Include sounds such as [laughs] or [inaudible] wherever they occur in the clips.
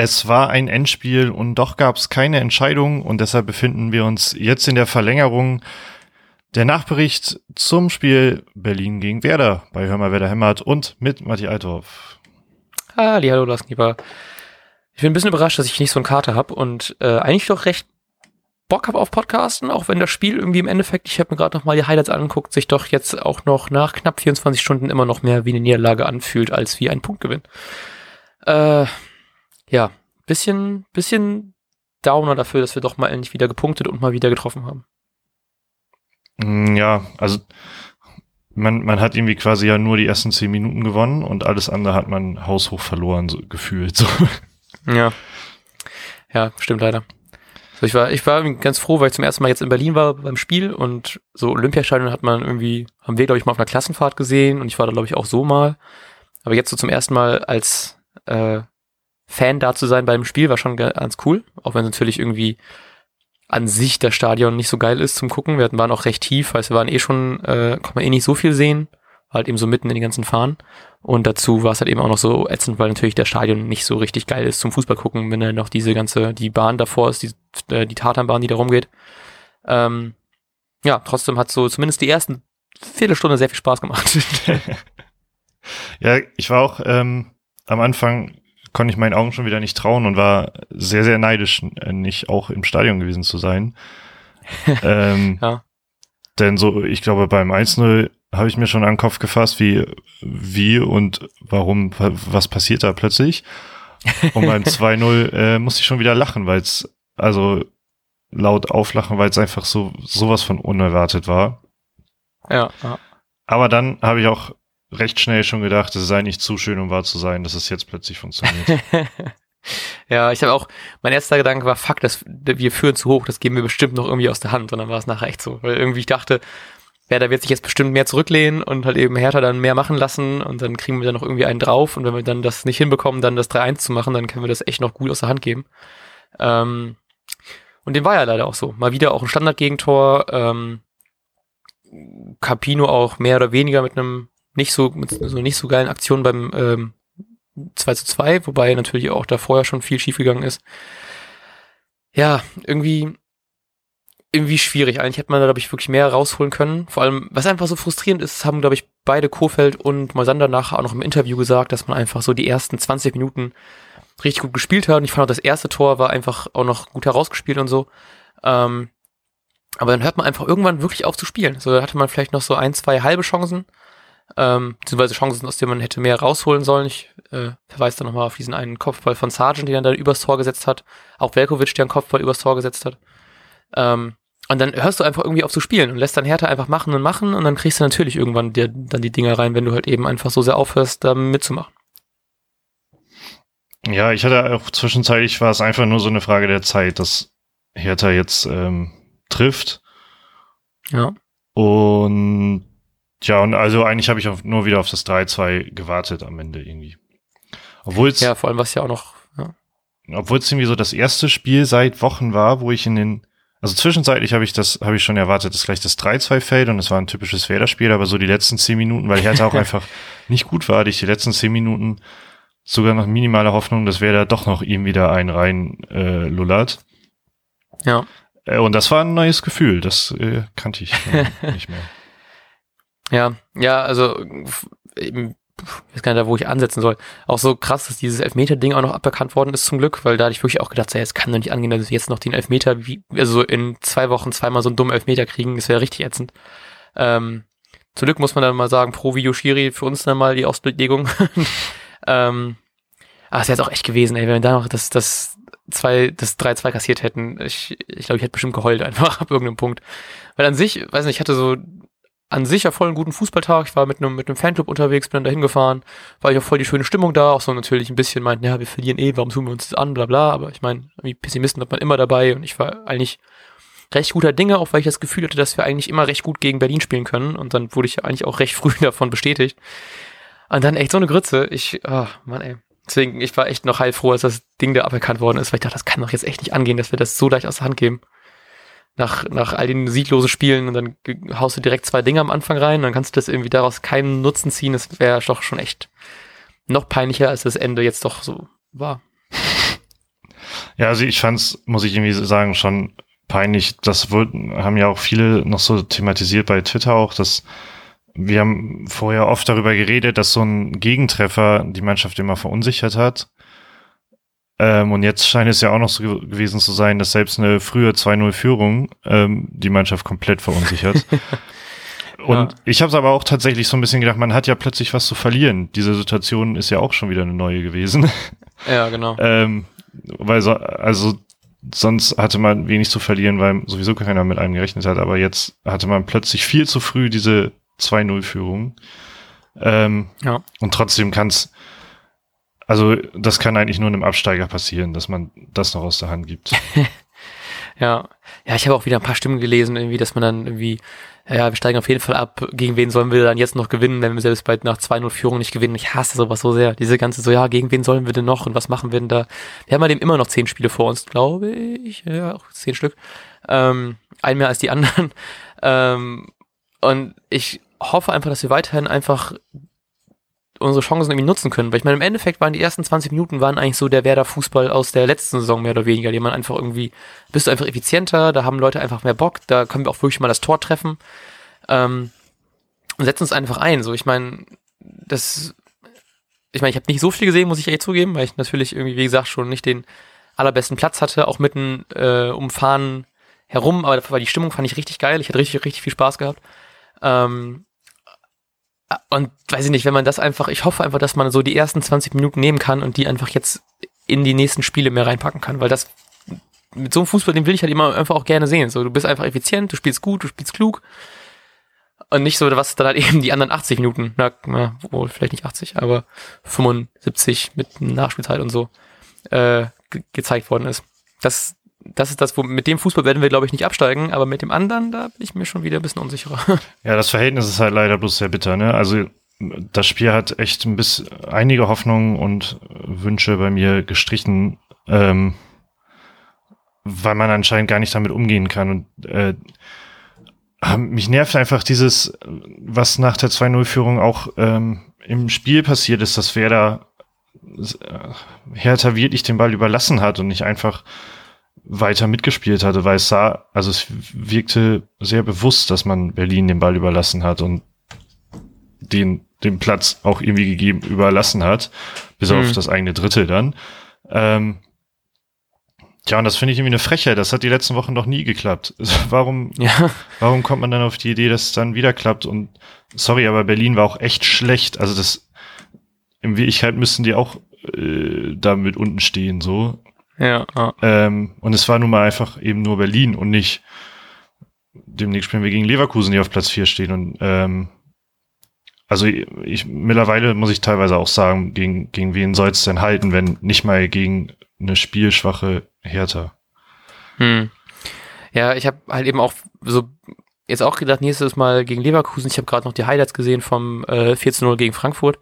Es war ein Endspiel und doch gab es keine Entscheidung und deshalb befinden wir uns jetzt in der Verlängerung. Der Nachbericht zum Spiel Berlin gegen Werder bei Hörmer Werder Hämmert und mit Matti Althoff. Hallo Laskeeper. Ich bin ein bisschen überrascht, dass ich nicht so eine Karte habe und äh, eigentlich doch recht Bock habe auf Podcasten, auch wenn das Spiel irgendwie im Endeffekt, ich habe mir gerade noch mal die Highlights angeguckt, sich doch jetzt auch noch nach knapp 24 Stunden immer noch mehr wie eine Niederlage anfühlt als wie ein Punktgewinn. Äh, ja, bisschen, bisschen Downer dafür, dass wir doch mal endlich wieder gepunktet und mal wieder getroffen haben. Mm, ja, also man, man hat irgendwie quasi ja nur die ersten zehn Minuten gewonnen und alles andere hat man haushoch verloren, so gefühlt. So. Ja. Ja, stimmt leider. So, ich war, ich war ganz froh, weil ich zum ersten Mal jetzt in Berlin war beim Spiel und so Olympiastadion hat man irgendwie, haben wir, glaube ich, mal auf einer Klassenfahrt gesehen und ich war da, glaube ich, auch so mal. Aber jetzt so zum ersten Mal als äh, Fan da zu sein beim Spiel war schon ganz cool, auch wenn natürlich irgendwie an sich das Stadion nicht so geil ist zum Gucken. Wir waren auch recht tief, heißt, wir waren eh schon, äh, konnte man eh nicht so viel sehen, halt eben so mitten in den ganzen Fahnen. Und dazu war es halt eben auch noch so ätzend, weil natürlich das Stadion nicht so richtig geil ist zum Fußball gucken, wenn da noch diese ganze, die Bahn davor ist, die, äh, die Tatanbahn, die da rumgeht. Ähm, ja, trotzdem hat so zumindest die ersten Viertelstunde sehr viel Spaß gemacht. [laughs] ja, ich war auch ähm, am Anfang konnte ich meinen Augen schon wieder nicht trauen und war sehr, sehr neidisch, äh, nicht auch im Stadion gewesen zu sein. [laughs] ähm, ja. Denn so, ich glaube, beim 1-0 habe ich mir schon an den Kopf gefasst, wie, wie und warum, was passiert da plötzlich. Und beim [laughs] 2-0 äh, musste ich schon wieder lachen, weil es, also laut auflachen, weil es einfach so sowas von unerwartet war. Ja, ja. Aber dann habe ich auch recht schnell schon gedacht, es sei nicht zu schön, um wahr zu sein, dass es jetzt plötzlich funktioniert. [laughs] ja, ich habe auch, mein erster Gedanke war, fuck, das, wir führen zu hoch, das geben wir bestimmt noch irgendwie aus der Hand. Und dann war es nachher echt so, weil irgendwie ich dachte, Werder wird sich jetzt bestimmt mehr zurücklehnen und halt eben Hertha dann mehr machen lassen und dann kriegen wir dann noch irgendwie einen drauf und wenn wir dann das nicht hinbekommen, dann das 3-1 zu machen, dann können wir das echt noch gut aus der Hand geben. Ähm, und dem war ja leider auch so. Mal wieder auch ein Standardgegentor. Ähm, Capino auch mehr oder weniger mit einem nicht so, mit so nicht so geilen Aktionen beim ähm, 2 zu 2, wobei natürlich auch da vorher schon viel schiefgegangen ist. Ja, irgendwie, irgendwie schwierig. Eigentlich hätte man da, glaube ich, wirklich mehr rausholen können. Vor allem, was einfach so frustrierend ist, haben, glaube ich, beide Kofeld und Moisander nachher auch noch im Interview gesagt, dass man einfach so die ersten 20 Minuten richtig gut gespielt hat. Und ich fand auch, das erste Tor war einfach auch noch gut herausgespielt und so. Ähm, aber dann hört man einfach irgendwann wirklich auf zu spielen. So, da hatte man vielleicht noch so ein, zwei halbe Chancen ähm, beziehungsweise Chancen, aus denen man hätte mehr rausholen sollen. Ich äh, verweise da nochmal auf diesen einen Kopfball von Sargent, den er dann übers Tor gesetzt hat. Auch Velkovic, der einen Kopfball übers Tor gesetzt hat. Ähm, und dann hörst du einfach irgendwie auf zu spielen und lässt dann Hertha einfach machen und machen und dann kriegst du natürlich irgendwann dir dann die Dinger rein, wenn du halt eben einfach so sehr aufhörst, da mitzumachen. Ja, ich hatte auch zwischenzeitlich war es einfach nur so eine Frage der Zeit, dass Hertha jetzt ähm, trifft. Ja. Und Tja, und also eigentlich habe ich auch nur wieder auf das 3-2 gewartet am Ende irgendwie. Obwohl es. Ja, vor allem was ja auch noch, ja. Obwohl es irgendwie so das erste Spiel seit Wochen war, wo ich in den, also zwischenzeitlich habe ich das, habe ich schon erwartet, dass gleich das 3-2 fällt und es war ein typisches Werder-Spiel, aber so die letzten zehn Minuten, weil Hertha auch [laughs] einfach nicht gut war, hatte ich die letzten zehn Minuten sogar noch minimale Hoffnung, dass Werder doch noch ihm wieder einen rein äh, lullert. Ja. Äh, und das war ein neues Gefühl, das äh, kannte ich [laughs] nicht mehr. Ja, ja, also eben, ich weiß gar nicht, wo ich ansetzen soll. Auch so krass, dass dieses Elfmeter-Ding auch noch aberkannt worden ist zum Glück, weil da hatte ich wirklich auch gedacht, ja, es kann doch nicht angehen, dass wir jetzt noch den Elfmeter, wie, also in zwei Wochen zweimal so einen dummen Elfmeter kriegen, das wäre richtig ätzend. Ähm, zum Glück muss man dann mal sagen, pro Video Schiri für uns dann mal die Ausbildung. [laughs] ähm, aber es wäre jetzt auch echt gewesen, ey, wenn wir da noch das, das zwei, das 3-2 kassiert hätten. Ich, ich glaube, ich hätte bestimmt geheult einfach [laughs] ab irgendeinem Punkt. Weil an sich, weiß nicht, ich hatte so an sich ja voll einen guten Fußballtag. Ich war mit einem mit einem Fanclub unterwegs, bin dann dahin gefahren, war ich auch voll die schöne Stimmung da, auch so natürlich ein bisschen meinten, ja, wir verlieren eh, warum tun wir uns das an, bla bla, aber ich meine, Pessimisten hat man immer dabei. Und ich war eigentlich recht guter Dinge, auch weil ich das Gefühl hatte, dass wir eigentlich immer recht gut gegen Berlin spielen können. Und dann wurde ich eigentlich auch recht [laughs] früh davon bestätigt. Und dann echt so eine Grütze, ich, oh Mann ey. Deswegen, ich war echt noch heilfroh, als das Ding da aberkannt worden ist, weil ich dachte, das kann doch jetzt echt nicht angehen, dass wir das so leicht aus der Hand geben nach, nach all den sieglosen Spielen und dann haust du direkt zwei Dinge am Anfang rein, dann kannst du das irgendwie daraus keinen Nutzen ziehen. Das wäre doch schon echt noch peinlicher, als das Ende jetzt doch so war. Ja, also ich fand's, muss ich irgendwie sagen, schon peinlich. Das wollten, haben ja auch viele noch so thematisiert bei Twitter auch, dass wir haben vorher oft darüber geredet, dass so ein Gegentreffer die Mannschaft immer verunsichert hat. Ähm, und jetzt scheint es ja auch noch so gewesen zu sein, dass selbst eine frühe 2-0-Führung ähm, die Mannschaft komplett verunsichert. [laughs] und ja. ich habe es aber auch tatsächlich so ein bisschen gedacht, man hat ja plötzlich was zu verlieren. Diese Situation ist ja auch schon wieder eine neue gewesen. Ja, genau. [laughs] ähm, weil so, also sonst hatte man wenig zu verlieren, weil sowieso keiner mit einem gerechnet hat. Aber jetzt hatte man plötzlich viel zu früh diese 2-0-Führung. Ähm, ja. Und trotzdem kann es, also das kann eigentlich nur einem Absteiger passieren, dass man das noch aus der Hand gibt. [laughs] ja, ja, ich habe auch wieder ein paar Stimmen gelesen, irgendwie, dass man dann irgendwie, ja, wir steigen auf jeden Fall ab. Gegen wen sollen wir dann jetzt noch gewinnen, wenn wir selbst bald nach 2-0 Führung nicht gewinnen? Ich hasse sowas so sehr. Diese ganze so, ja, gegen wen sollen wir denn noch und was machen wir denn da? Wir haben halt eben immer noch zehn Spiele vor uns, glaube ich. Ja, auch zehn Stück. Ähm, ein mehr als die [laughs] anderen. Ähm, und ich hoffe einfach, dass wir weiterhin einfach unsere Chancen irgendwie nutzen können. Weil ich meine, im Endeffekt waren die ersten 20 Minuten waren eigentlich so der Werder-Fußball aus der letzten Saison mehr oder weniger. Die man einfach irgendwie, bist du einfach effizienter, da haben Leute einfach mehr Bock, da können wir auch wirklich mal das Tor treffen. Ähm, und setzen uns einfach ein. So, ich meine, das, ich meine, ich habe nicht so viel gesehen, muss ich ehrlich zugeben, weil ich natürlich irgendwie, wie gesagt, schon nicht den allerbesten Platz hatte, auch mitten äh, umfahren herum, aber dafür war die Stimmung fand ich richtig geil. Ich hatte richtig, richtig viel Spaß gehabt. Ähm, und weiß ich nicht, wenn man das einfach, ich hoffe einfach, dass man so die ersten 20 Minuten nehmen kann und die einfach jetzt in die nächsten Spiele mehr reinpacken kann, weil das mit so einem Fußball, den will ich halt immer einfach auch gerne sehen. So, du bist einfach effizient, du spielst gut, du spielst klug. Und nicht so, was dann halt [laughs] eben die anderen 80 Minuten, na, na wohl vielleicht nicht 80, aber 75 mit Nachspielzeit und so äh, ge gezeigt worden ist. Das, das ist das, wo mit dem Fußball werden wir, glaube ich, nicht absteigen, aber mit dem anderen, da bin ich mir schon wieder ein bisschen unsicherer. [laughs] Ja, das Verhältnis ist halt leider bloß sehr bitter, ne? Also das Spiel hat echt ein bisschen einige Hoffnungen und Wünsche bei mir gestrichen, ähm, weil man anscheinend gar nicht damit umgehen kann. Und äh, mich nervt einfach dieses, was nach der 2-0-Führung auch ähm, im Spiel passiert ist, dass Werder äh, Hertha wirklich den Ball überlassen hat und nicht einfach weiter mitgespielt hatte, weil es sah, also es wirkte sehr bewusst, dass man Berlin den Ball überlassen hat und den, den Platz auch irgendwie gegeben, überlassen hat, bis mhm. auf das eigene Drittel dann. Ähm, ja, und das finde ich irgendwie eine Frechheit. Das hat die letzten Wochen noch nie geklappt. [laughs] warum, ja. warum kommt man dann auf die Idee, dass es dann wieder klappt? Und sorry, aber Berlin war auch echt schlecht. Also das, in Wirklichkeit müssten die auch äh, damit unten stehen, so. Ja. Ähm, und es war nun mal einfach eben nur Berlin und nicht demnächst spielen wir gegen Leverkusen, die auf Platz 4 stehen. Und ähm, also ich, mittlerweile muss ich teilweise auch sagen, gegen, gegen wen soll es denn halten, wenn nicht mal gegen eine spielschwache Hertha. Hm. Ja, ich habe halt eben auch so jetzt auch gedacht, nächstes Mal gegen Leverkusen. Ich habe gerade noch die Highlights gesehen vom äh, 14-0 gegen Frankfurt.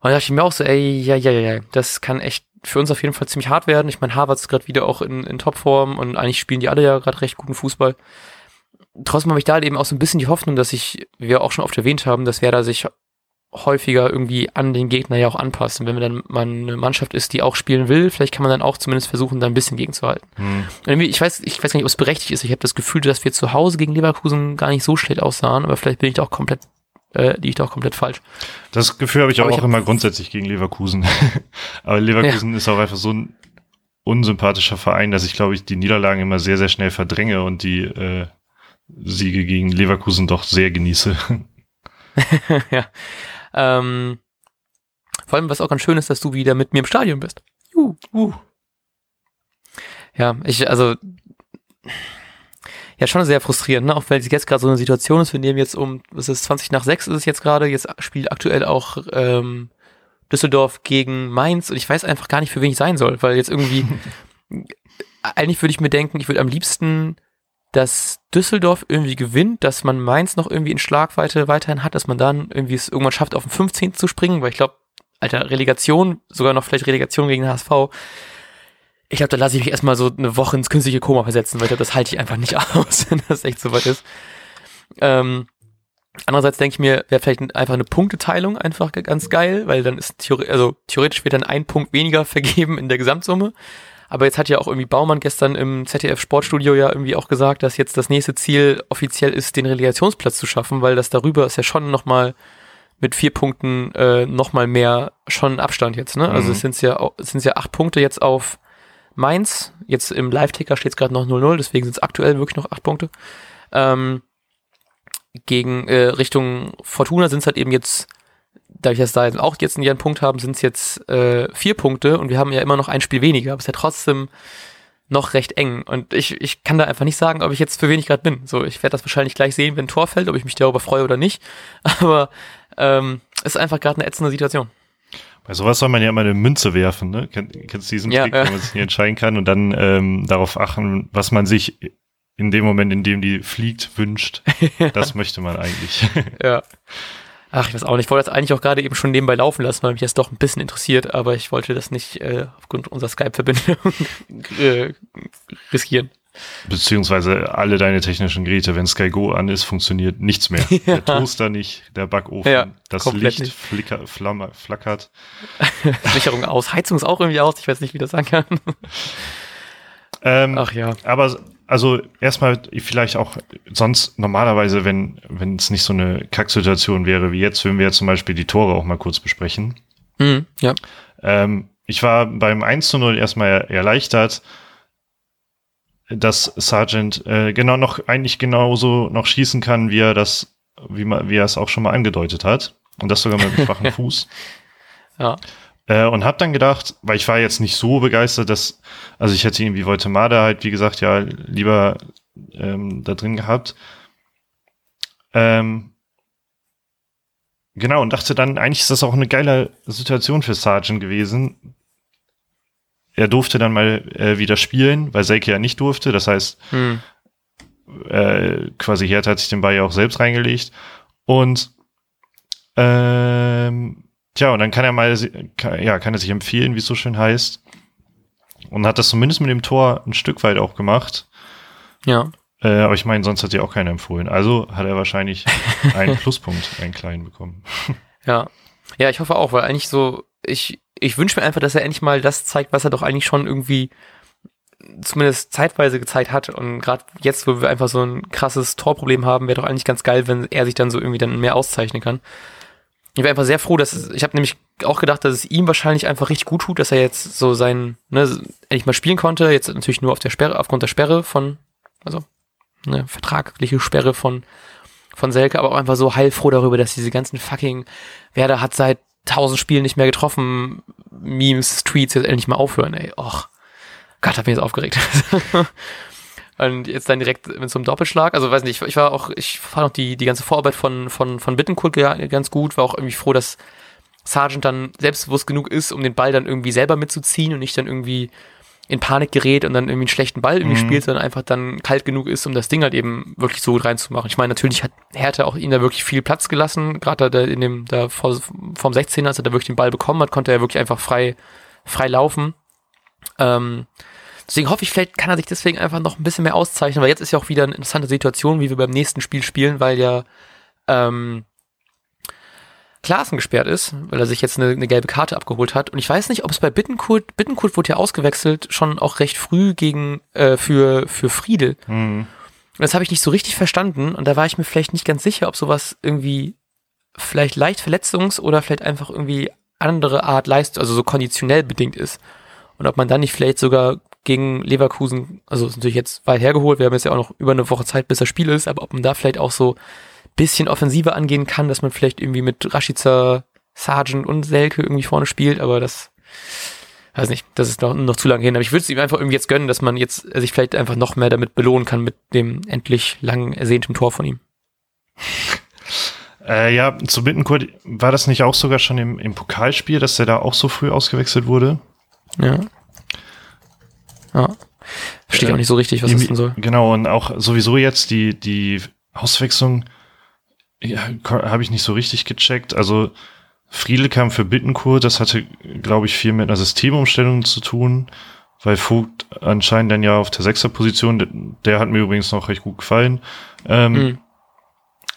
Und da dachte ich mir auch so, ey, ja, ja, ja, das kann echt für uns auf jeden Fall ziemlich hart werden. Ich meine, Harvard ist gerade wieder auch in, in Topform und eigentlich spielen die alle ja gerade recht guten Fußball. Trotzdem habe ich da halt eben auch so ein bisschen die Hoffnung, dass ich, wie wir auch schon oft erwähnt haben, dass Werder sich häufiger irgendwie an den Gegner ja auch anpasst. Und wenn man dann mal eine Mannschaft ist, die auch spielen will, vielleicht kann man dann auch zumindest versuchen, da ein bisschen gegenzuhalten. Hm. Ich weiß, ich weiß gar nicht, ob es berechtigt ist. Ich habe das Gefühl, dass wir zu Hause gegen Leverkusen gar nicht so schlecht aussahen, aber vielleicht bin ich da auch komplett äh, ich auch komplett falsch. Das Gefühl habe ich aber auch, ich immer grundsätzlich gegen Leverkusen. [laughs] aber Leverkusen ja. ist auch einfach so ein unsympathischer Verein, dass ich glaube ich die Niederlagen immer sehr, sehr schnell verdränge und die äh, Siege gegen Leverkusen doch sehr genieße. [laughs] ja. Ähm, vor allem, was auch ganz schön ist, dass du wieder mit mir im Stadion bist. Uh, uh. Ja, ich, also ja schon sehr frustrierend, ne? auch weil es jetzt gerade so eine Situation ist, wir nehmen jetzt um, es ist 20 nach 6 ist es jetzt gerade, jetzt spielt aktuell auch ähm, Düsseldorf gegen Mainz und ich weiß einfach gar nicht, für wen ich sein soll, weil jetzt irgendwie, [laughs] eigentlich würde ich mir denken, ich würde am liebsten, dass Düsseldorf irgendwie gewinnt, dass man Mainz noch irgendwie in Schlagweite weiterhin hat, dass man dann irgendwie es irgendwann schafft, auf den 15. zu springen, weil ich glaube, Alter, Relegation, sogar noch vielleicht Relegation gegen den HSV, ich glaube, da lasse ich mich erstmal so eine Woche ins künstliche Koma versetzen, weil ich glaube, das halte ich einfach nicht [laughs] aus, wenn das echt so weit ist. Ähm, andererseits denke ich mir, wäre vielleicht einfach eine Punkteteilung einfach ganz geil, weil dann ist theoretisch, also theoretisch wird dann ein Punkt weniger [laughs] vergeben in der Gesamtsumme. Aber jetzt hat ja auch irgendwie Baumann gestern im ZDF Sportstudio ja irgendwie auch gesagt, dass jetzt das nächste Ziel offiziell ist, den Relegationsplatz zu schaffen, weil das darüber ist ja schon nochmal mit vier Punkten äh, nochmal mehr schon Abstand jetzt. Ne? Also mhm. es sind ja, es sind ja acht Punkte jetzt auf Mainz. Jetzt im Live-Ticker steht es gerade noch 0-0, deswegen sind es aktuell wirklich noch acht Punkte. Ähm, gegen äh, Richtung Fortuna sind es halt eben jetzt da ich das da auch jetzt einen Punkt haben, sind es jetzt äh, vier Punkte und wir haben ja immer noch ein Spiel weniger, aber es ist ja trotzdem noch recht eng. Und ich, ich kann da einfach nicht sagen, ob ich jetzt für wenig gerade bin. So, ich werde das wahrscheinlich gleich sehen, wenn ein Tor fällt, ob ich mich darüber freue oder nicht. [laughs] Aber ähm, ist einfach gerade eine ätzende Situation. Bei sowas soll man ja immer eine Münze werfen, ne? Kenn, kennst du diesen ja, Trick, ja. wo man sich nicht entscheiden kann und dann ähm, darauf achten, was man sich in dem Moment, in dem die fliegt, wünscht. [laughs] Das möchte man eigentlich. [laughs] ja. Ach, ich weiß auch nicht. Ich wollte das eigentlich auch gerade eben schon nebenbei laufen lassen, weil mich das doch ein bisschen interessiert, aber ich wollte das nicht äh, aufgrund unserer Skype-Verbindung [laughs] äh, riskieren. Beziehungsweise alle deine technischen Geräte, wenn Sky Go an ist, funktioniert nichts mehr. [laughs] Ja. Der Toaster nicht, der Backofen, ja, das Licht flicker, flammer, flackert. [laughs] Sicherung aus, Heizung ist auch irgendwie aus, ich weiß nicht, wie das sagen kann. Ähm, Ach ja. Aber also erstmal vielleicht auch sonst normalerweise, wenn wenn es nicht so eine Kacksituation wäre wie jetzt, würden wir ja zum Beispiel die Tore auch mal kurz besprechen. Mhm, ja. Ähm, ich war beim 1 zu 0 erstmal erleichtert, dass Sargent äh, genau noch eigentlich genauso noch schießen kann, wie er das, wie man, wie er es auch schon mal angedeutet hat. Und das sogar mit einem schwachen [laughs] Fuß. Ja. Äh, und hab dann gedacht, weil ich war jetzt nicht so begeistert, dass, also ich hätte irgendwie Voltemade halt, wie gesagt, ja, lieber ähm, da drin gehabt. Ähm, genau, und dachte dann, eigentlich ist das auch eine geile Situation für Sargent gewesen. Er durfte dann mal äh, wieder spielen, weil Selke ja nicht durfte. Das heißt, hm. äh, quasi Hertha hat sich den Ball ja auch selbst reingelegt. Und ähm, Tja, und dann kann er mal, kann, ja, kann er sich empfehlen, wie es so schön heißt. Und hat das zumindest mit dem Tor ein Stück weit auch gemacht. Ja. Äh, aber ich meine, sonst hat dir auch keiner empfohlen. Also hat er wahrscheinlich [laughs] einen Pluspunkt, einen kleinen bekommen. Ja. Ja, ich hoffe auch, weil eigentlich so, ich, ich wünsche mir einfach, dass er endlich mal das zeigt, was er doch eigentlich schon irgendwie zumindest zeitweise gezeigt hat. Und gerade jetzt, wo wir einfach so ein krasses Torproblem haben, wäre doch eigentlich ganz geil, wenn er sich dann so irgendwie dann mehr auszeichnen kann. Ich wäre einfach sehr froh, dass ich habe nämlich auch gedacht, dass es ihm wahrscheinlich einfach richtig gut tut, dass er jetzt so sein, ne, endlich mal spielen konnte. Jetzt natürlich nur auf der Sperre, aufgrund der Sperre von, also eine vertragliche Sperre von von Selke, aber auch einfach so heilfroh darüber, dass diese ganzen fucking Werder hat seit tausend Spielen nicht mehr getroffen, Memes, Tweets jetzt endlich mal aufhören, ey. Och, Gott, hab mich jetzt aufgeregt. [laughs] Und jetzt dann direkt mit so einem Doppelschlag. Also weiß nicht, ich, war auch, ich fand auch die, die ganze Vorarbeit von, von, von Bittenkurt ganz gut, war auch irgendwie froh, dass Sargent dann selbstbewusst genug ist, um den Ball dann irgendwie selber mitzuziehen und nicht dann irgendwie in Panik gerät und dann irgendwie einen schlechten Ball irgendwie mhm. spielt, sondern einfach dann kalt genug ist, um das Ding halt eben wirklich so gut reinzumachen. Ich meine, natürlich hat Hertha auch ihn da wirklich viel Platz gelassen, gerade da in dem, da vor, vom 16, als er da wirklich den Ball bekommen hat, konnte er wirklich einfach frei, frei laufen. Ähm, Deswegen hoffe ich, vielleicht kann er sich deswegen einfach noch ein bisschen mehr auszeichnen, weil jetzt ist ja auch wieder eine interessante Situation, wie wir beim nächsten Spiel spielen, weil ja ähm, Klaassen gesperrt ist, weil er sich jetzt eine, eine gelbe Karte abgeholt hat. Und ich weiß nicht, ob es bei Bittenkurt, Bittenkurt wurde ja ausgewechselt, schon auch recht früh gegen äh, für, für Friedel. Mhm. Und das habe ich nicht so richtig verstanden. Und da war ich mir vielleicht nicht ganz sicher, ob sowas irgendwie vielleicht leicht verletzungs- oder vielleicht einfach irgendwie andere Art Leistung, also so konditionell bedingt ist. Und ob man dann nicht vielleicht sogar gegen Leverkusen, also ist natürlich jetzt weit hergeholt, wir haben jetzt ja auch noch über eine Woche Zeit, bis das Spiel ist, aber ob man da vielleicht auch so bisschen offensiver angehen kann, dass man vielleicht irgendwie mit Rashica, Sargent und Selke irgendwie vorne spielt, aber das weiß nicht, das ist noch, noch zu lange hin. Aber ich würde es ihm einfach irgendwie jetzt gönnen, dass man jetzt sich vielleicht einfach noch mehr damit belohnen kann mit dem endlich lang ersehnten Tor von ihm. [laughs] Äh, ja, zu Bittenkurt war das nicht auch sogar schon im, im Pokalspiel, dass der da auch so früh ausgewechselt wurde? Ja. Ja. Verstehe ich auch nicht so richtig, was das denn soll. Genau, und auch sowieso jetzt die, die Auswechslung ja, habe ich nicht so richtig gecheckt. Also Friedel kam für Bittenkurt, das hatte, glaube ich, viel mit einer Systemumstellung zu tun, weil Vogt anscheinend dann ja auf der Sechser-Position, der, der, hat mir übrigens noch recht gut gefallen, ähm,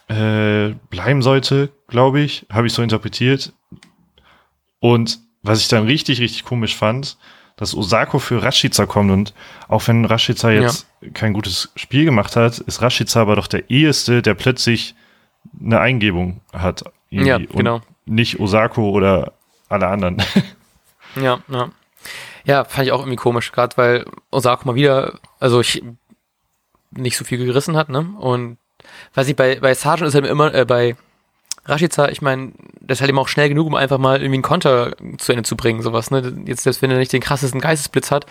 mhm. äh, bleiben sollte, glaube ich, habe ich so interpretiert. Und was ich dann richtig, richtig komisch fand, dass Osako für Rashica kommt und auch wenn Rashica jetzt ja. kein gutes Spiel gemacht hat, ist Rashica aber doch der eheste, der plötzlich eine Eingebung hat. Ja, genau. nicht Osako oder alle anderen. [laughs] Ja, ja. Ja, fand ich auch irgendwie komisch, gerade weil Osako mal wieder, also ich nicht so viel gerissen hat, ne? Und weiß ich, bei, bei Sargent ist halt immer, äh, bei Rashica, ich meine, das ist halt eben auch schnell genug, um einfach mal irgendwie einen Konter zu Ende zu bringen, sowas, ne? Jetzt, selbst wenn er nicht den krassesten Geistesblitz hat,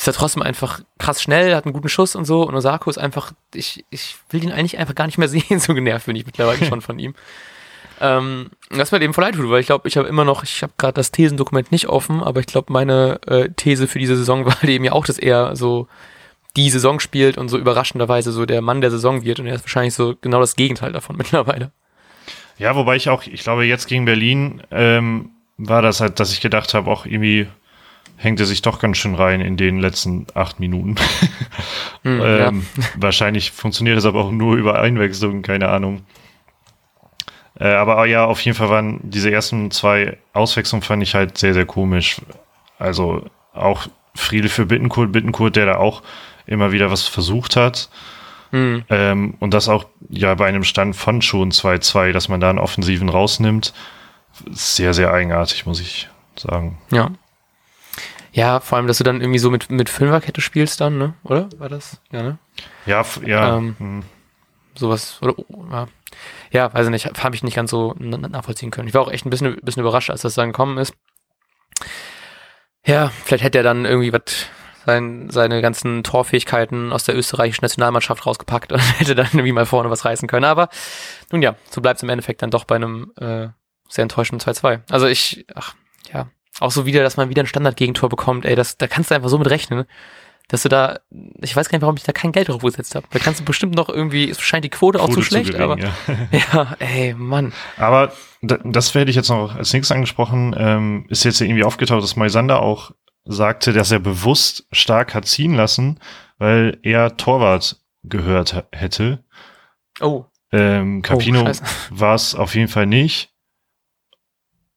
ist er trotzdem einfach krass schnell, hat einen guten Schuss und so. Und Osako ist einfach, ich, ich will ihn eigentlich einfach gar nicht mehr [laughs] sehen, so genervt bin ich mittlerweile schon von ihm. Ähm, mir halt eben voll leid tut, weil ich glaube, ich habe immer noch, ich habe gerade das Thesendokument nicht offen, aber ich glaube, meine äh, These für diese Saison [laughs] war eben ja auch, dass er so die Saison spielt und so überraschenderweise so der Mann der Saison wird und er ist wahrscheinlich so genau das Gegenteil davon [laughs] mittlerweile. Ja, wobei ich auch, ich glaube, jetzt gegen Berlin ähm, war das halt, dass ich gedacht habe, auch irgendwie hängt er sich doch ganz schön rein in den letzten acht Minuten. [laughs] mm, ähm, ja. Wahrscheinlich funktioniert das aber auch nur über Einwechslung, keine Ahnung. Äh, aber ja, auf jeden Fall waren diese ersten zwei Auswechslungen fand ich halt sehr, sehr komisch. Also auch Friede für Bittenkurt, Bittenkurt, der da auch immer wieder was versucht hat. Mhm. Ähm, und das auch ja bei einem Stand von schon 2-2, dass man da einen Offensiven rausnimmt. Sehr, sehr eigenartig, muss ich sagen. Ja. Ja, vor allem, dass du dann irgendwie so mit, mit Fünferkette spielst dann, ne? Oder? War das? Ja, ne? Ja, ja. Ähm, hm. Sowas, oder, ja. ja, weiß ich nicht, habe ich nicht ganz so nachvollziehen können. Ich war auch echt ein bisschen, bisschen überrascht, als das dann gekommen ist. Ja, vielleicht hätte er dann irgendwie was sein, seine ganzen Torfähigkeiten aus der österreichischen Nationalmannschaft rausgepackt [laughs] und hätte dann irgendwie mal vorne was reißen können. Aber nun ja, so bleibt es im Endeffekt dann doch bei einem äh, sehr enttäuschenden 2-2. Also ich, ach, ja, auch so wieder, dass man wieder ein Standardgegentor bekommt, ey, das, da kannst du einfach so mit rechnen, dass du da, ich weiß gar nicht, warum ich da kein Geld drauf gesetzt habe. Da kannst du bestimmt noch irgendwie, es scheint die Quote, Quote auch zu schlecht, zu gering, aber ja. [laughs] ja, ey, Mann. Aber das werde ich jetzt noch als nächstes angesprochen, ähm, ist jetzt irgendwie aufgetaucht, dass Moisander auch sagte, dass er bewusst stark hat ziehen lassen, weil er Torwart gehört hätte. Oh. Ähm, Capino oh, war es auf jeden Fall nicht.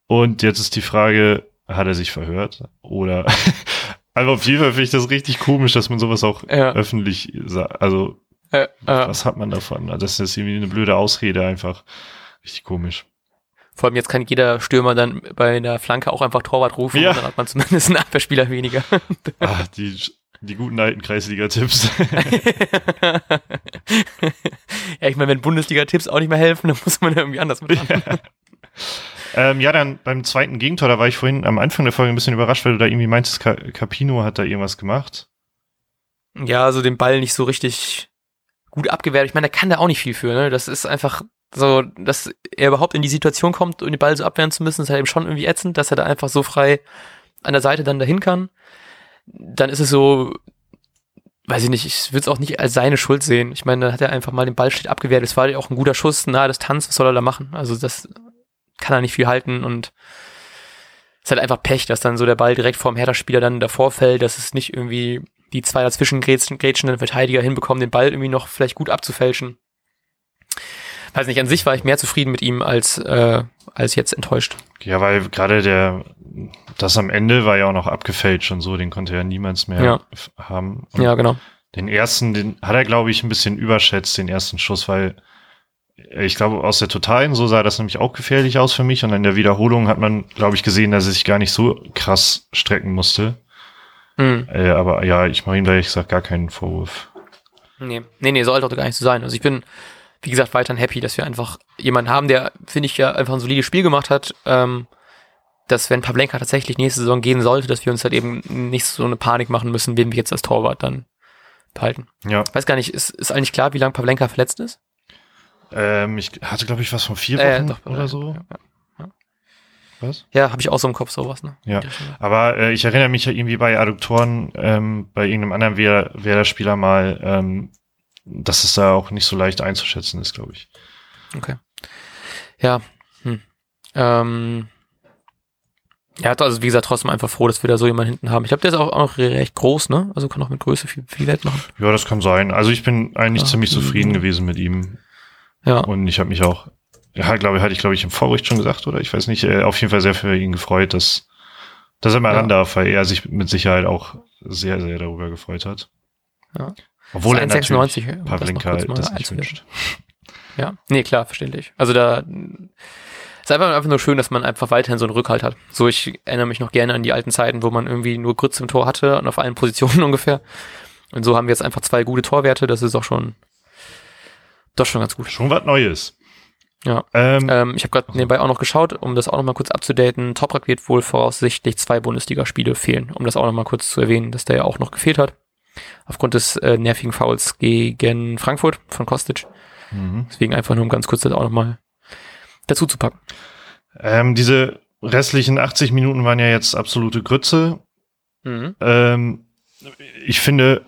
Und jetzt ist die Frage, hat er sich verhört? Oder [laughs] also auf jeden Fall finde ich das richtig komisch, dass man sowas auch ja. öffentlich sagt. Also, äh, äh. was hat man davon? Das ist irgendwie eine blöde Ausrede einfach. Richtig komisch. Vor allem jetzt kann jeder Stürmer dann bei einer Flanke auch einfach Torwart rufen ja. und dann hat man zumindest einen Abwehrspieler weniger. Ah, die, die guten alten Kreisliga-Tipps. [laughs] ja, ich meine, wenn Bundesliga-Tipps auch nicht mehr helfen, dann muss man irgendwie anders mit [laughs] ja. Ähm, ja, dann beim zweiten Gegentor, da war ich vorhin am Anfang der Folge ein bisschen überrascht, weil du da irgendwie meintest, Capino hat da irgendwas gemacht. Ja, also den Ball nicht so richtig gut abgewehrt. Ich meine, da kann der auch nicht viel für, ne? Das ist einfach so, dass er überhaupt in die Situation kommt, um den Ball so abwehren zu müssen, ist halt eben schon irgendwie ätzend, dass er da einfach so frei an der Seite dann dahin kann. Dann ist es so, weiß ich nicht, ich würde es auch nicht als seine Schuld sehen. Ich meine, dann hat er einfach mal den Ball steht abgewehrt. Es war ja auch ein guter Schuss, nahe Distanz, was soll er da machen? Also das kann er nicht viel halten und es ist halt einfach Pech, dass dann so der Ball direkt vorm Hertha-Spieler dann davor fällt, dass es nicht irgendwie die zwei dazwischen grätschenden Verteidiger hinbekommen, den Ball irgendwie noch vielleicht gut abzufälschen weiß nicht, an sich war ich mehr zufrieden mit ihm als, äh, als jetzt enttäuscht. Ja, weil gerade der, das am Ende war ja auch noch abgefälscht und so, den konnte ja niemals mehr ja. haben. Und ja, genau. Den ersten, den hat er, glaube ich, ein bisschen überschätzt, den ersten Schuss, weil ich glaube, aus der Totalen, so sah das nämlich auch gefährlich aus für mich. Und in der Wiederholung hat man, glaube ich, gesehen, dass er sich gar nicht so krass strecken musste. Mhm. Äh, aber ja, ich mache ihm da ehrlich gesagt gar keinen Vorwurf. Nee, nee, nee, sollte doch gar nicht so sein. Also ich bin, wie gesagt, weiterhin happy, dass wir einfach jemanden haben, der, finde ich, ja einfach ein solides Spiel gemacht hat. Ähm, dass wenn Pavlenka tatsächlich nächste Saison gehen sollte, dass wir uns halt eben nicht so eine Panik machen müssen, wen wir jetzt als Torwart dann behalten. Ja. Weiß gar nicht, ist, ist eigentlich klar, wie lange Pavlenka verletzt ist? Ähm, ich hatte, glaube ich, was von vier Wochen doch, oder so. Was? Ja, habe ich auch so im Kopf sowas, ne? Ja, aber äh, ich erinnere mich ja irgendwie bei Adduktoren, ähm, bei irgendeinem anderen Werder-Spieler mal, ähm, dass es da auch nicht so leicht einzuschätzen ist, glaube ich. Okay. Ja. Hm. Ähm, ja, also wie gesagt, trotzdem einfach froh, dass wir da so jemanden hinten haben. Ich glaube, der ist auch, auch noch recht groß, ne? Also kann auch mit Größe viel, viel Wert machen. Ja, das kann sein. Also ich bin eigentlich ja, ziemlich zufrieden ja. gewesen mit ihm. Ja. Und ich habe mich auch, ja, glaube ich, hatte ich, glaube ich, im Vorbericht schon gesagt, oder? Ich weiß nicht, äh, auf jeden Fall sehr für ihn gefreut, dass dass er mal ja. ran darf, weil er sich mit Sicherheit auch sehr, sehr darüber gefreut hat. Ja. Obwohl er natürlich Pavlenka das, das nicht wünscht. [laughs] Ja, nee, klar, verständlich. Also da ist einfach, einfach nur schön, dass man einfach weiterhin so einen Rückhalt hat. So, ich erinnere mich noch gerne an die alten Zeiten, wo man irgendwie nur Grütz im Tor hatte und auf allen Positionen [laughs] ungefähr. Und so haben wir jetzt einfach zwei gute Torwerte, das ist auch schon, doch schon ganz gut. Schon was Neues. Ja. Ähm, ähm, ich habe gerade nebenbei auch noch geschaut, um das auch noch mal kurz abzudaten. Toprak wird wohl voraussichtlich zwei Bundesligaspiele fehlen, um das auch noch mal kurz zu erwähnen, dass der ja auch noch gefehlt hat. Aufgrund des äh, nervigen Fouls gegen Frankfurt von Kostic. Mhm. Deswegen einfach nur, um ganz kurz das auch noch mal dazu zu packen. Ähm, diese restlichen 80 Minuten waren ja jetzt absolute Grütze. Mhm. Ähm, ich finde,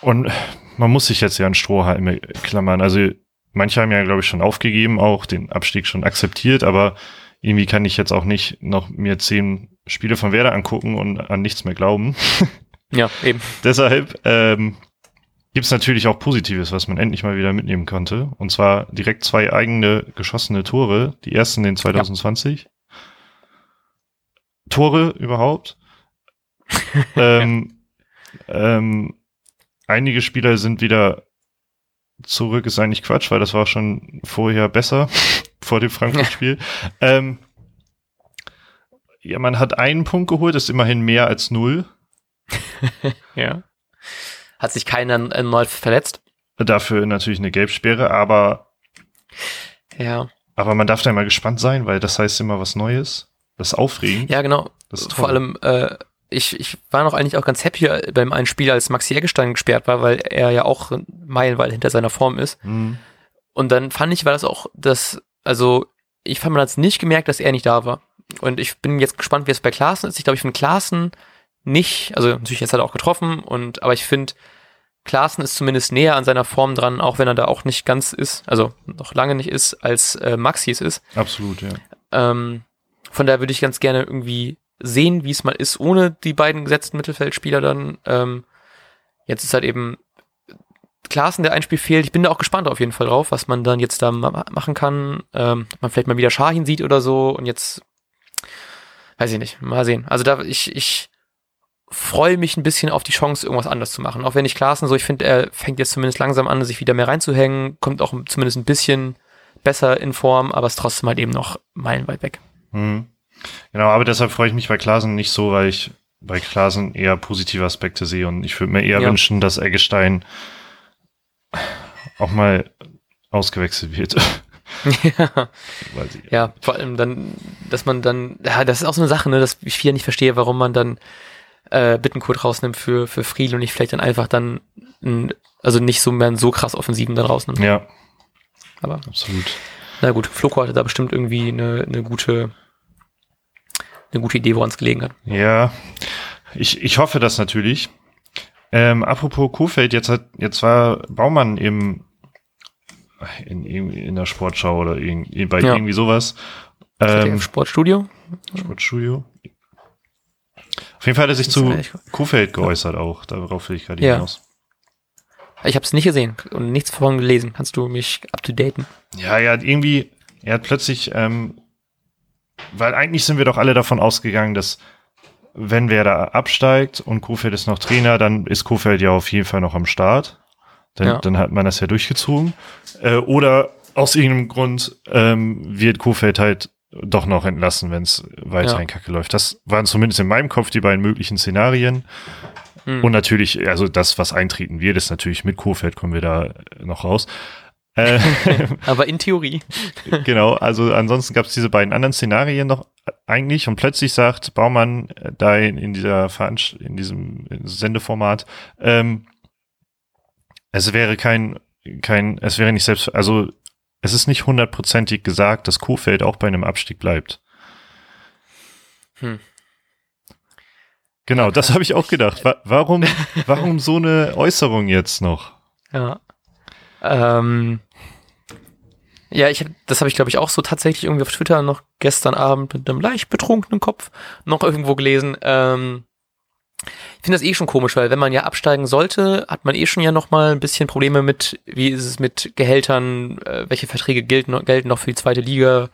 und man muss sich jetzt ja an Strohhalme klammern. Also manche haben ja, glaube ich, schon aufgegeben, auch den Abstieg schon akzeptiert, aber irgendwie kann ich jetzt auch nicht noch mir zehn Spiele von Werder angucken und an nichts mehr glauben. [laughs] Ja, eben. Deshalb ähm, gibt es natürlich auch Positives, was man endlich mal wieder mitnehmen konnte. Und zwar direkt zwei eigene geschossene Tore, die ersten in 2020. Ja. Tore überhaupt. [laughs] ähm, ähm, einige Spieler sind wieder zurück, ist eigentlich Quatsch, weil das war schon vorher besser, [laughs] vor dem Frankfurt-Spiel. [laughs] ähm, ja, man hat einen Punkt geholt, ist immerhin mehr als null. [laughs] ja. Hat sich keiner erneut verletzt? Dafür natürlich eine Gelbsperre, aber ja. Aber man darf da immer gespannt sein, weil das heißt immer was Neues. Das ist aufregend. Ja, genau. Vor allem, äh, ich, ich war noch eigentlich auch ganz happy beim einen Spiel, als Maxi Eggestein gesperrt war, weil er ja auch meilenweit hinter seiner Form ist. Mhm. Und dann fand ich, war das auch das, also ich fand, man hat es nicht gemerkt, dass er nicht da war. Und ich bin jetzt gespannt, wie es bei Klaassen ist. Ich glaube, ich finde Klaassen nicht, also natürlich jetzt hat er auch getroffen und, aber ich finde, Klaassen ist zumindest näher an seiner Form dran, auch wenn er da auch nicht ganz ist, also noch lange nicht ist, als äh, Maxi es ist. Absolut, ja. Ähm, von daher würde ich ganz gerne irgendwie sehen, wie es mal ist, ohne die beiden gesetzten Mittelfeldspieler dann. Ähm, jetzt ist halt eben Klaassen, der ein Spiel fehlt. Ich bin da auch gespannt auf jeden Fall drauf, was man dann jetzt da ma machen kann. Ähm, man vielleicht mal wieder Schahin sieht oder so und jetzt weiß ich nicht, mal sehen. Also da ich ich freue mich ein bisschen auf die Chance, irgendwas anders zu machen. Auch wenn ich Klaassen so, ich finde, er fängt jetzt zumindest langsam an, sich wieder mehr reinzuhängen, kommt auch zumindest ein bisschen besser in Form, aber ist trotzdem halt eben noch meilenweit weg. Mhm. Genau, aber deshalb freue ich mich bei Klaasen nicht so, weil ich bei Klaasen eher positive Aspekte sehe und ich würde mir eher ja. wünschen, dass Eggestein auch mal ausgewechselt wird. [laughs] ja. ja, vor allem dann, dass man dann, ja, das ist auch so eine Sache, ne, dass ich viel nicht verstehe, warum man dann äh, Bittencode rausnimmt für, für Friedel und nicht vielleicht dann einfach dann, also nicht so mehr so krass Offensiven dann rausnimmt. Ja. Aber. Absolut. Na gut, Floko hatte da bestimmt irgendwie eine, eine gute, eine gute Idee, woran es gelegen hat. Ja, ich, ich hoffe das natürlich. Ähm, apropos Kofeld, jetzt hat, jetzt war Baumann im, in, in der Sportschau oder in, bei ja. irgendwie sowas. Ähm, Sportstudio? Sportstudio. Auf jeden Fall hat er sich zu Kofeld geäußert auch. Darauf will ich gerade ja. hinaus. Ich habe es nicht gesehen und nichts davon gelesen. Kannst du mich up to daten? Ja, er hat irgendwie, er hat plötzlich ähm, weil eigentlich sind wir doch alle davon ausgegangen, dass wenn wer da absteigt und Kofeld ist noch Trainer, dann ist Kofeld ja auf jeden Fall noch am Start. Dann, ja. dann hat man das ja durchgezogen. Äh, oder aus irgendeinem Grund ähm, wird Kofeld halt doch noch entlassen, wenn es weiter ja. Kacke läuft. Das waren zumindest in meinem Kopf die beiden möglichen Szenarien. Hm. Und natürlich, also das, was eintreten wird, ist natürlich mit Kofeld kommen wir da noch raus. Äh, [laughs] Aber in Theorie. genau, also ansonsten gab es diese beiden anderen Szenarien noch eigentlich und plötzlich sagt Baumann äh, da in, in dieser Veranst in diesem Sendeformat, ähm, es wäre kein, kein, es wäre nicht selbst, also es ist nicht hundertprozentig gesagt, dass Kofeld auch bei einem Abstieg bleibt. Hm. Genau, das habe ich auch gedacht. Warum, warum so eine Äußerung jetzt noch? Ja. Ähm, ja, ich hab, das habe ich glaube ich auch so tatsächlich irgendwie auf Twitter noch gestern Abend mit einem leicht betrunkenen Kopf noch irgendwo gelesen. Ähm, ich finde das eh schon komisch, weil wenn man ja absteigen sollte, hat man eh schon ja noch mal ein bisschen Probleme mit, wie ist es mit Gehältern, äh, welche Verträge gelten, gelten noch für die zweite Liga,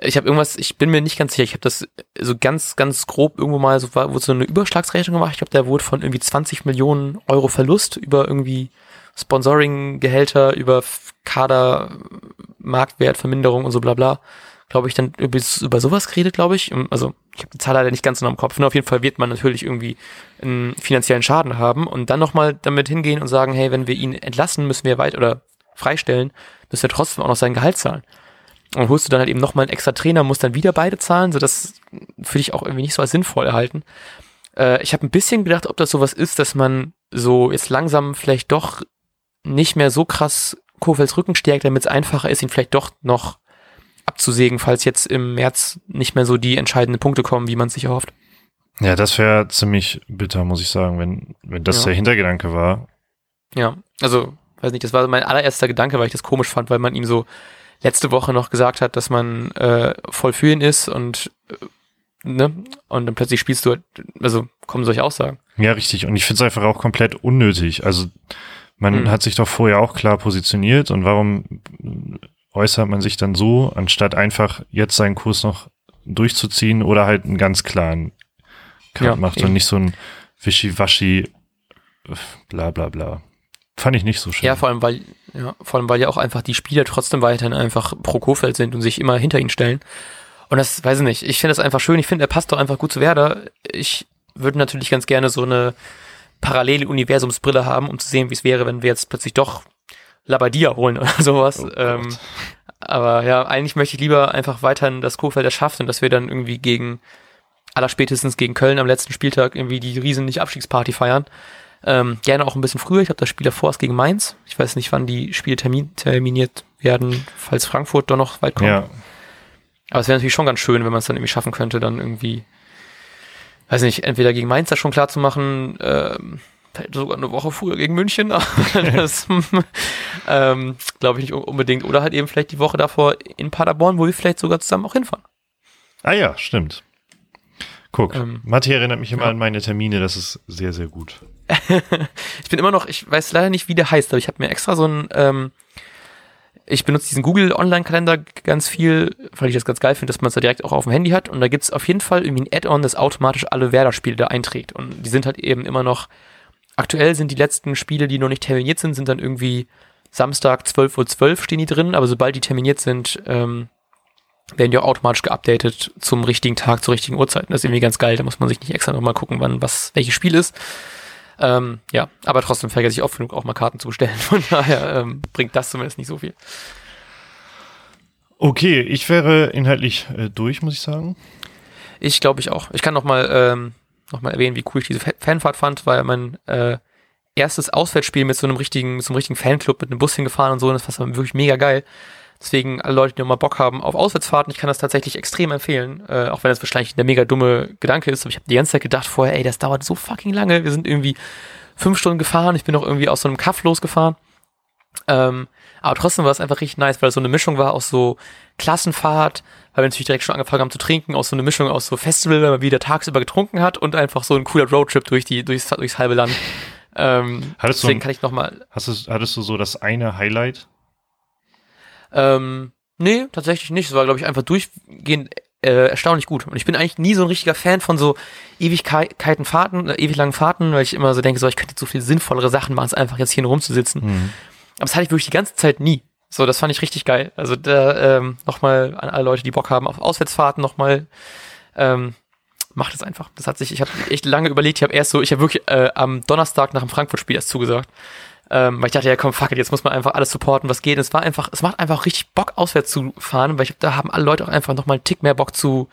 Ich habe irgendwas, ich bin mir nicht ganz sicher, ich habe das so ganz, ganz grob irgendwo mal so, wurde so eine Überschlagsrechnung gemacht. Ich glaube, der wurde von irgendwie 20 Millionen Euro Verlust über irgendwie Sponsoring-Gehälter, über Kader, Marktwertverminderung und so bla bla. Glaube ich, dann über, über sowas geredet, glaube ich. Also, ich habe die Zahl leider nicht ganz genau im Kopf. Nur auf jeden Fall wird man natürlich irgendwie einen finanziellen Schaden haben und dann nochmal damit hingehen und sagen, hey, wenn wir ihn entlassen, müssen wir weit oder freistellen, müssen wir trotzdem auch noch sein Gehalt zahlen. Und holst du dann halt eben nochmal einen extra Trainer, musst dann wieder beide zahlen, so das für dich auch irgendwie nicht so als sinnvoll erhalten. Äh, ich habe ein bisschen gedacht, ob das sowas ist, dass man so jetzt langsam vielleicht doch nicht mehr so krass Kofels Rücken stärkt, damit es einfacher ist, ihn vielleicht doch noch abzusägen, falls jetzt im März nicht mehr so die entscheidenden Punkte kommen, wie man sich erhofft. Ja, das wäre ziemlich bitter, muss ich sagen, wenn, wenn das ja. der Hintergedanke war. Ja, also, weiß nicht, das war mein allererster Gedanke, weil ich das komisch fand, weil man ihm so letzte Woche noch gesagt hat, dass man äh, voll für ihn ist und äh, ne? Und dann plötzlich spielst du halt, also kommen solche Aussagen. Ja, richtig. Und ich finde es einfach auch komplett unnötig. Also man mhm. hat sich doch vorher auch klar positioniert und warum äußert man sich dann so, anstatt einfach jetzt seinen Kurs noch durchzuziehen oder halt einen ganz klaren Cut ja, macht eben. und nicht so ein Wischiwaschi bla bla bla. Fand ich nicht so schön. Ja, vor allem, weil, ja, vor allem, weil ja auch einfach die Spieler trotzdem weiterhin einfach pro Kofeld sind und sich immer hinter ihn stellen. Und das, weiß ich nicht, ich finde das einfach schön. Ich finde, er passt doch einfach gut zu Werder. Ich würde natürlich ganz gerne so eine parallele Universumsbrille haben, um zu sehen, wie es wäre, wenn wir jetzt plötzlich doch Labadia holen oder [laughs] sowas. Oh ähm, aber ja, eigentlich möchte ich lieber einfach weiterhin das Kofeld erschafft und dass wir dann irgendwie gegen, allerspätestens gegen Köln am letzten Spieltag irgendwie die riesen nicht Abstiegsparty feiern. Ähm, gerne auch ein bisschen früher. Ich habe das Spiel davor ist gegen Mainz. Ich weiß nicht, wann die Spiele termin terminiert werden, falls Frankfurt doch noch weit kommt. Ja. Aber es wäre natürlich schon ganz schön, wenn man es dann irgendwie schaffen könnte, dann irgendwie, weiß nicht, entweder gegen Mainz das schon klar zu machen, ähm, sogar eine Woche früher gegen München, [laughs] das [laughs] ähm, glaube ich nicht unbedingt. Oder halt eben vielleicht die Woche davor in Paderborn, wo wir vielleicht sogar zusammen auch hinfahren. Ah ja, stimmt. Guck, ähm, Matti erinnert mich immer ja. an meine Termine, das ist sehr, sehr gut. [laughs] ich bin immer noch, ich weiß leider nicht, wie der heißt, aber ich habe mir extra so ein, ähm, ich benutze diesen Google Online-Kalender ganz viel, weil ich das ganz geil finde, dass man es da direkt auch auf dem Handy hat. Und da gibt es auf jeden Fall irgendwie ein Add-on, das automatisch alle Werder-Spiele da einträgt. Und die sind halt eben immer noch, aktuell sind die letzten Spiele, die noch nicht terminiert sind, sind dann irgendwie Samstag 12.12 Uhr .12 stehen die drin, aber sobald die terminiert sind, ähm, werden die auch automatisch geupdatet zum richtigen Tag, zur richtigen Uhrzeit. Und das ist irgendwie ganz geil, da muss man sich nicht extra nochmal gucken, wann was, welches Spiel ist. Ähm, ja, aber trotzdem vergesse ich oft genug auch mal Karten zu bestellen. [laughs] Von daher ähm, bringt das zumindest nicht so viel. Okay, ich wäre inhaltlich äh, durch, muss ich sagen. Ich glaube ich auch. Ich kann noch mal, ähm, noch mal erwähnen, wie cool ich diese Fanfahrt fand, weil mein äh, erstes Auswärtsspiel mit so einem richtigen, mit so einem richtigen Fanclub mit einem Bus hingefahren und so, und das war wirklich mega geil. Deswegen alle Leute, die nochmal Bock haben auf Auswärtsfahrten, ich kann das tatsächlich extrem empfehlen, äh, auch wenn das wahrscheinlich der mega dumme Gedanke ist. Aber ich habe die ganze Zeit gedacht vorher, ey, das dauert so fucking lange. Wir sind irgendwie fünf Stunden gefahren. Ich bin auch irgendwie aus so einem Kaff losgefahren. Ähm, aber trotzdem war es einfach richtig nice, weil es so eine Mischung war aus so Klassenfahrt, weil wir natürlich direkt schon angefangen haben zu trinken, aus so eine Mischung aus so Festival, weil man wieder tagsüber getrunken hat und einfach so ein cooler Roadtrip durch die, durchs, durchs halbe Land. Ähm, hattest deswegen du, kann ich noch mal. Hast du, hattest du so das eine Highlight? Ähm, nee, tatsächlich nicht. Es war, glaube ich, einfach durchgehend äh, erstaunlich gut. Und ich bin eigentlich nie so ein richtiger Fan von so Ewigkeiten Fahrten, äh, ewig langen Fahrten, weil ich immer so denke, so, ich könnte jetzt so viel sinnvollere Sachen machen, als einfach jetzt hier rumzusitzen. Mhm. Aber das hatte ich wirklich die ganze Zeit nie. So, das fand ich richtig geil. Also da ähm, nochmal an alle Leute, die Bock haben auf Auswärtsfahrten nochmal, ähm, macht es einfach. Das hat sich, ich habe echt lange überlegt, ich habe erst so, ich habe wirklich äh, am Donnerstag nach dem Frankfurt-Spiel erst zugesagt. Ähm, weil ich dachte, ja komm, fuck it, jetzt muss man einfach alles supporten, was geht. Und es war einfach, es macht einfach richtig Bock, auswärts zu fahren, weil ich, da haben alle Leute auch einfach nochmal einen Tick mehr Bock zu,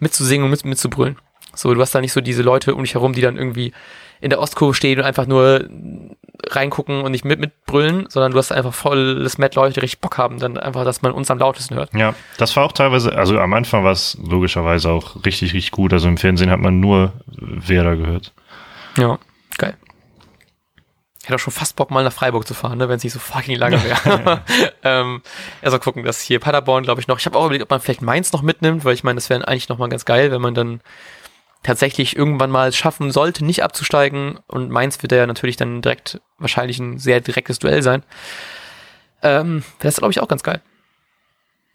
mitzusingen und mit, mitzubrüllen. So, du hast da nicht so diese Leute um dich herum, die dann irgendwie in der Ostkurve stehen und einfach nur reingucken und nicht mit mitbrüllen, sondern du hast einfach volles Met Leute, die richtig Bock haben, dann einfach, dass man uns am lautesten hört. Ja, das war auch teilweise, also am Anfang war es logischerweise auch richtig, richtig gut. Also im Fernsehen hat man nur Werder gehört. Ja, hätte auch schon fast Bock, mal nach Freiburg zu fahren, ne, wenn es nicht so fucking lange [laughs] wäre. ähm, also gucken, dass hier Paderborn, glaube ich, noch. Ich habe auch überlegt, ob man vielleicht Mainz noch mitnimmt, weil ich meine, das wäre eigentlich nochmal ganz geil, wenn man dann tatsächlich irgendwann mal schaffen sollte, nicht abzusteigen. Und Mainz wird ja natürlich dann direkt wahrscheinlich ein sehr direktes Duell sein. Ähm, das ist, glaube ich, auch ganz geil.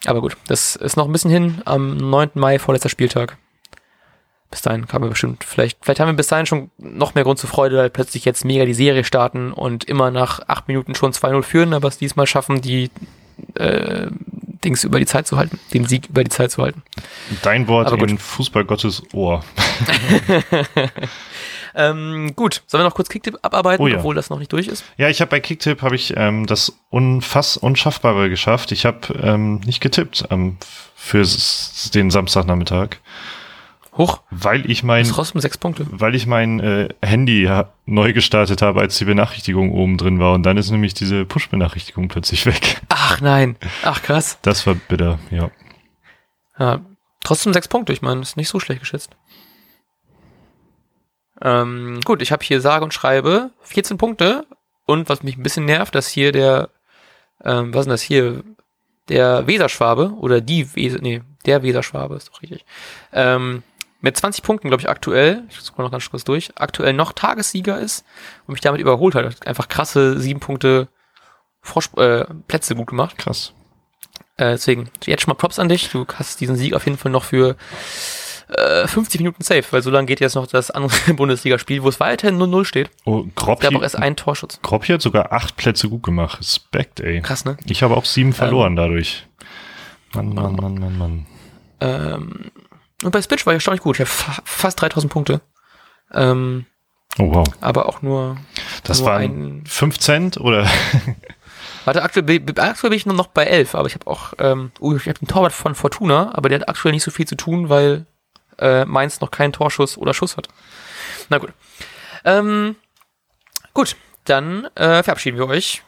Aber gut, das ist noch ein bisschen hin. Am 9. Mai, vorletzter Spieltag. Bis dahin kann man bestimmt, vielleicht, vielleicht haben wir bis dahin schon noch mehr Grund zur Freude, weil plötzlich jetzt mega die Serie starten und immer nach acht Minuten schon 2-0 führen, aber es diesmal schaffen, die äh, Dings über die Zeit zu halten, den Sieg über die Zeit zu halten. Dein Wort aber in Fußballgottes Ohr. [laughs] ähm, gut, sollen wir noch kurz Kicktip abarbeiten, oh ja. obwohl das noch nicht durch ist? Ja, ich habe bei Kicktip habe ich ähm, das unfass Unschaffbare geschafft. Ich habe ähm, nicht getippt ähm, für den Samstagnachmittag. Hoch. Weil ich mein, trotzdem sechs Punkte. Weil ich mein äh, Handy neu gestartet habe, als die Benachrichtigung oben drin war. Und dann ist nämlich diese Push-Benachrichtigung plötzlich [laughs] weg. Ach nein. Ach krass. Das war bitter, ja. Ja, trotzdem sechs Punkte. Ich meine, ist nicht so schlecht geschätzt. Ähm, gut, ich habe hier sage und schreibe 14 Punkte. Und was mich ein bisschen nervt, dass hier der, ähm, was ist denn das hier? Der Weserschwabe oder die Weser, nee, der Weserschwabe ist doch richtig. Ähm, mit 20 Punkten, glaube ich, aktuell, ich scroll noch ganz kurz durch, aktuell noch Tagessieger ist und mich damit überholt hat. Einfach krasse sieben Punkte Vorspr äh, Plätze gut gemacht. Krass. Äh, deswegen, jetzt schon mal Props an dich. Du hast diesen Sieg auf jeden Fall noch für äh, 50 Minuten safe, weil so lange geht jetzt noch das andere [laughs] Bundesligaspiel, wo es weiterhin 0-0 steht. Oh, Gropp gab auch erst einen Torschutz. Gropp hat sogar acht Plätze gut gemacht. Respekt, ey. Krass, ne? Ich habe auch sieben verloren ähm, dadurch. Mann, Mann, Mann, Mann, Mann. Ähm, und bei Spitch war ich erstaunlich gut. Ich habe fa fast 3000 Punkte. Ähm, oh wow. Aber auch nur. Das nur waren 5 Cent oder? [laughs] Warte, aktuell, aktuell bin ich nur noch bei 11, aber ich habe auch, ähm, uh, ich habe einen Torwart von Fortuna, aber der hat aktuell nicht so viel zu tun, weil äh, Mainz noch keinen Torschuss oder Schuss hat. Na gut. Ähm, gut, dann äh, verabschieden wir euch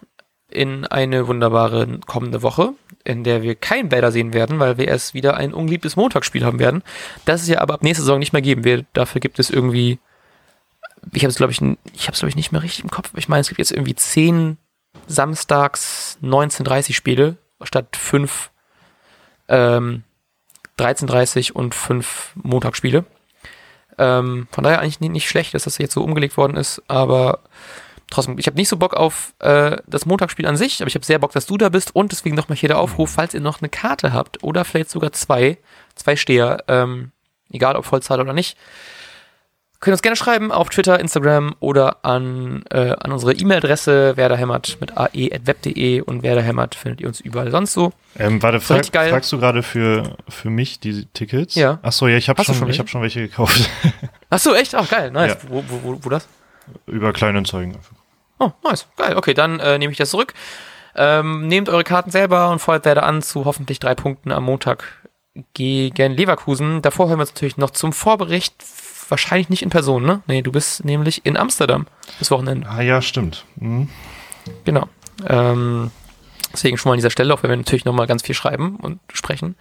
in eine wunderbare kommende Woche, in der wir kein Bäder sehen werden, weil wir erst wieder ein ungeliebtes Montagsspiel haben werden. Das ist ja aber ab nächster Saison nicht mehr geben. Wir, dafür gibt es irgendwie, ich habe es glaube ich, ich habe es glaube ich nicht mehr richtig im Kopf. Ich meine, es gibt jetzt irgendwie zehn Samstags 19:30 Spiele statt fünf ähm, 13:30 und fünf Montagsspiele. Ähm, von daher eigentlich nicht schlecht, dass das jetzt so umgelegt worden ist, aber trotzdem, ich habe nicht so Bock auf äh, das Montagsspiel an sich, aber ich habe sehr Bock, dass du da bist und deswegen nochmal hier der Aufruf, falls ihr noch eine Karte habt oder vielleicht sogar zwei, zwei Steher, ähm, egal ob Vollzahl oder nicht, könnt ihr uns gerne schreiben auf Twitter, Instagram oder an, äh, an unsere E-Mail-Adresse werderhämmert mit ae.web.de und werderhämmert findet ihr uns überall sonst so. Ähm, warte, frag, fragst du gerade für, für mich die Tickets? Ja. Achso, ja, ich habe schon, schon ich hab schon welche gekauft. Achso, echt? Ach, geil, nice. Ja. Wo, wo, wo, wo das? Über Kleinanzeigen. Oh, nice. Geil. Okay, dann äh, nehme ich das zurück. Ähm, nehmt eure Karten selber und feuert Werder an zu hoffentlich drei Punkten am Montag gegen Leverkusen. Davor hören wir uns natürlich noch zum Vorbericht. Wahrscheinlich nicht in Person, ne? Nee, du bist nämlich in Amsterdam das Wochenende. Ah ja, stimmt. Mhm. Genau. Ähm, deswegen schon mal an dieser Stelle, auch wenn wir natürlich nochmal ganz viel schreiben und sprechen.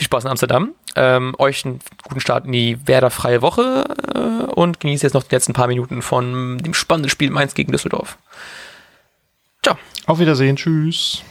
Viel Spaß in Amsterdam. Ähm, euch einen guten Start in die Werder-freie Woche äh, und genießt jetzt noch die letzten paar Minuten von dem spannenden Spiel Mainz gegen Düsseldorf. Ciao. Auf Wiedersehen. Tschüss.